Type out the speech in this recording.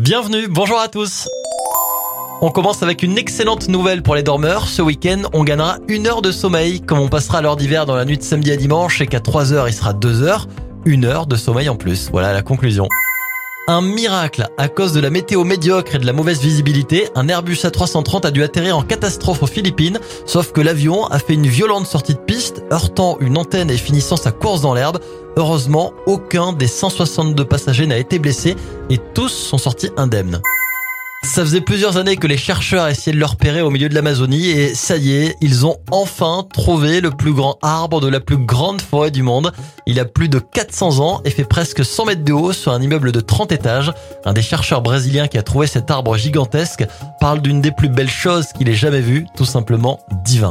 Bienvenue, bonjour à tous. On commence avec une excellente nouvelle pour les dormeurs. Ce week-end, on gagnera une heure de sommeil, comme on passera l'heure d'hiver dans la nuit de samedi à dimanche et qu'à 3 heures il sera 2 heures. Une heure de sommeil en plus. Voilà la conclusion. Un miracle. À cause de la météo médiocre et de la mauvaise visibilité, un Airbus A330 a dû atterrir en catastrophe aux Philippines, sauf que l'avion a fait une violente sortie de piste, heurtant une antenne et finissant sa course dans l'herbe. Heureusement, aucun des 162 passagers n'a été blessé et tous sont sortis indemnes. Ça faisait plusieurs années que les chercheurs essayaient de le repérer au milieu de l'Amazonie et ça y est, ils ont enfin trouvé le plus grand arbre de la plus grande forêt du monde. Il a plus de 400 ans et fait presque 100 mètres de haut sur un immeuble de 30 étages. Un des chercheurs brésiliens qui a trouvé cet arbre gigantesque parle d'une des plus belles choses qu'il ait jamais vues, tout simplement divin.